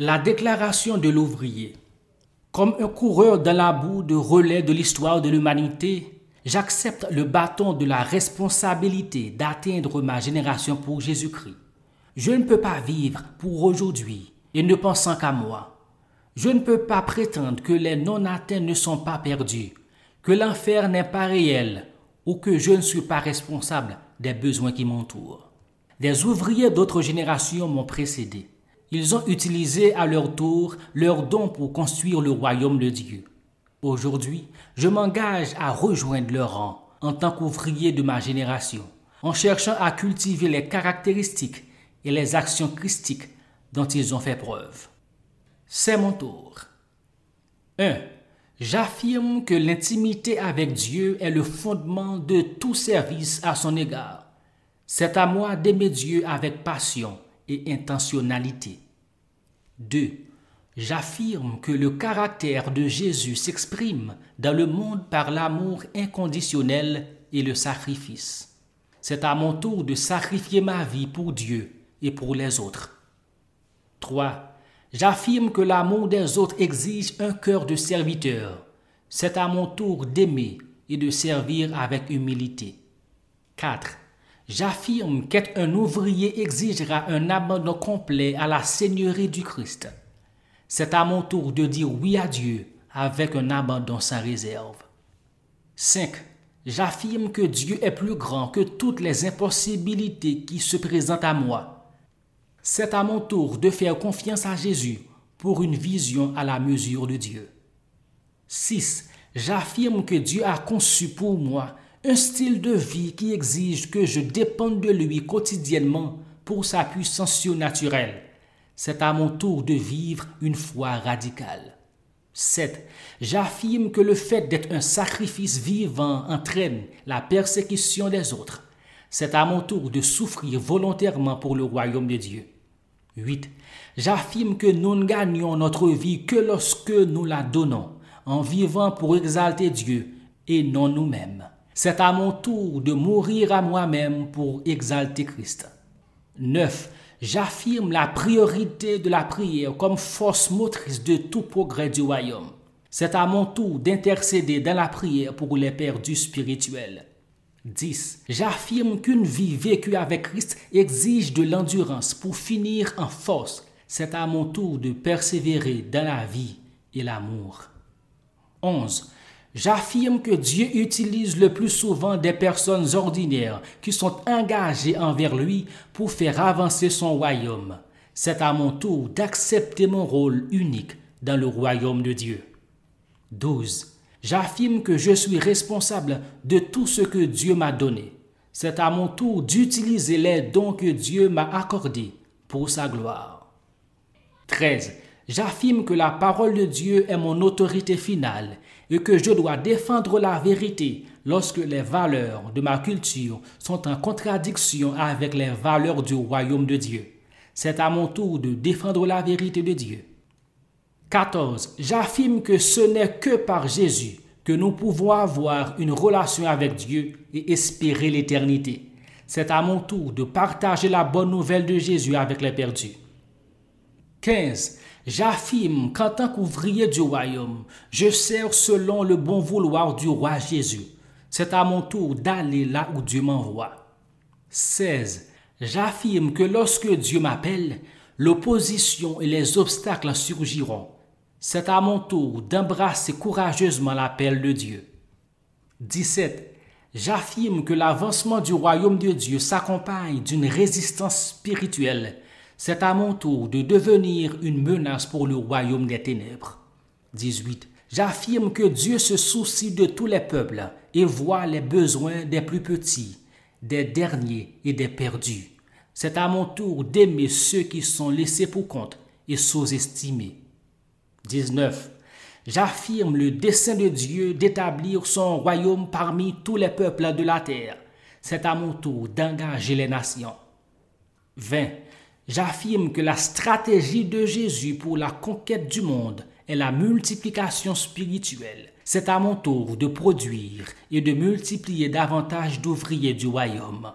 La déclaration de l'ouvrier. Comme un coureur dans la boue de relais de l'histoire de l'humanité, j'accepte le bâton de la responsabilité d'atteindre ma génération pour Jésus-Christ. Je ne peux pas vivre pour aujourd'hui et ne pensant qu'à moi. Je ne peux pas prétendre que les non-atteints ne sont pas perdus, que l'enfer n'est pas réel ou que je ne suis pas responsable des besoins qui m'entourent. Des ouvriers d'autres générations m'ont précédé. Ils ont utilisé à leur tour leurs dons pour construire le royaume de Dieu. Aujourd'hui, je m'engage à rejoindre leur rang en tant qu'ouvrier de ma génération, en cherchant à cultiver les caractéristiques et les actions christiques dont ils ont fait preuve. C'est mon tour. 1. J'affirme que l'intimité avec Dieu est le fondement de tout service à son égard. C'est à moi d'aimer Dieu avec passion et intentionnalité. 2. J'affirme que le caractère de Jésus s'exprime dans le monde par l'amour inconditionnel et le sacrifice. C'est à mon tour de sacrifier ma vie pour Dieu et pour les autres. 3. J'affirme que l'amour des autres exige un cœur de serviteur. C'est à mon tour d'aimer et de servir avec humilité. 4. J'affirme qu'être un ouvrier exigera un abandon complet à la Seigneurie du Christ. C'est à mon tour de dire oui à Dieu avec un abandon sans réserve. 5. J'affirme que Dieu est plus grand que toutes les impossibilités qui se présentent à moi. C'est à mon tour de faire confiance à Jésus pour une vision à la mesure de Dieu. 6. J'affirme que Dieu a conçu pour moi un style de vie qui exige que je dépende de lui quotidiennement pour sa puissance surnaturelle. C'est à mon tour de vivre une foi radicale. 7. J'affirme que le fait d'être un sacrifice vivant entraîne la persécution des autres. C'est à mon tour de souffrir volontairement pour le royaume de Dieu. 8. J'affirme que nous ne gagnons notre vie que lorsque nous la donnons, en vivant pour exalter Dieu et non nous-mêmes. C'est à mon tour de mourir à moi-même pour exalter Christ. 9. J'affirme la priorité de la prière comme force motrice de tout progrès du royaume. C'est à mon tour d'intercéder dans la prière pour les perdus spirituels. 10. J'affirme qu'une vie vécue avec Christ exige de l'endurance pour finir en force. C'est à mon tour de persévérer dans la vie et l'amour. 11. J'affirme que Dieu utilise le plus souvent des personnes ordinaires qui sont engagées envers lui pour faire avancer son royaume. C'est à mon tour d'accepter mon rôle unique dans le royaume de Dieu. 12. J'affirme que je suis responsable de tout ce que Dieu m'a donné. C'est à mon tour d'utiliser les dons que Dieu m'a accordés pour sa gloire. 13. J'affirme que la parole de Dieu est mon autorité finale et que je dois défendre la vérité lorsque les valeurs de ma culture sont en contradiction avec les valeurs du royaume de Dieu. C'est à mon tour de défendre la vérité de Dieu. 14. J'affirme que ce n'est que par Jésus que nous pouvons avoir une relation avec Dieu et espérer l'éternité. C'est à mon tour de partager la bonne nouvelle de Jésus avec les perdus. 15. J'affirme qu'en tant qu'ouvrier du royaume, je sers selon le bon vouloir du roi Jésus. C'est à mon tour d'aller là où Dieu m'envoie. 16. J'affirme que lorsque Dieu m'appelle, l'opposition et les obstacles surgiront. C'est à mon tour d'embrasser courageusement l'appel de Dieu. 17. J'affirme que l'avancement du royaume de Dieu s'accompagne d'une résistance spirituelle c'est à mon tour de devenir une menace pour le royaume des ténèbres. 18. J'affirme que Dieu se soucie de tous les peuples et voit les besoins des plus petits, des derniers et des perdus. C'est à mon tour d'aimer ceux qui sont laissés pour compte et sous-estimés. 19. J'affirme le dessein de Dieu d'établir son royaume parmi tous les peuples de la terre. C'est à mon tour d'engager les nations. 20. J'affirme que la stratégie de Jésus pour la conquête du monde est la multiplication spirituelle. C'est à mon tour de produire et de multiplier davantage d'ouvriers du royaume.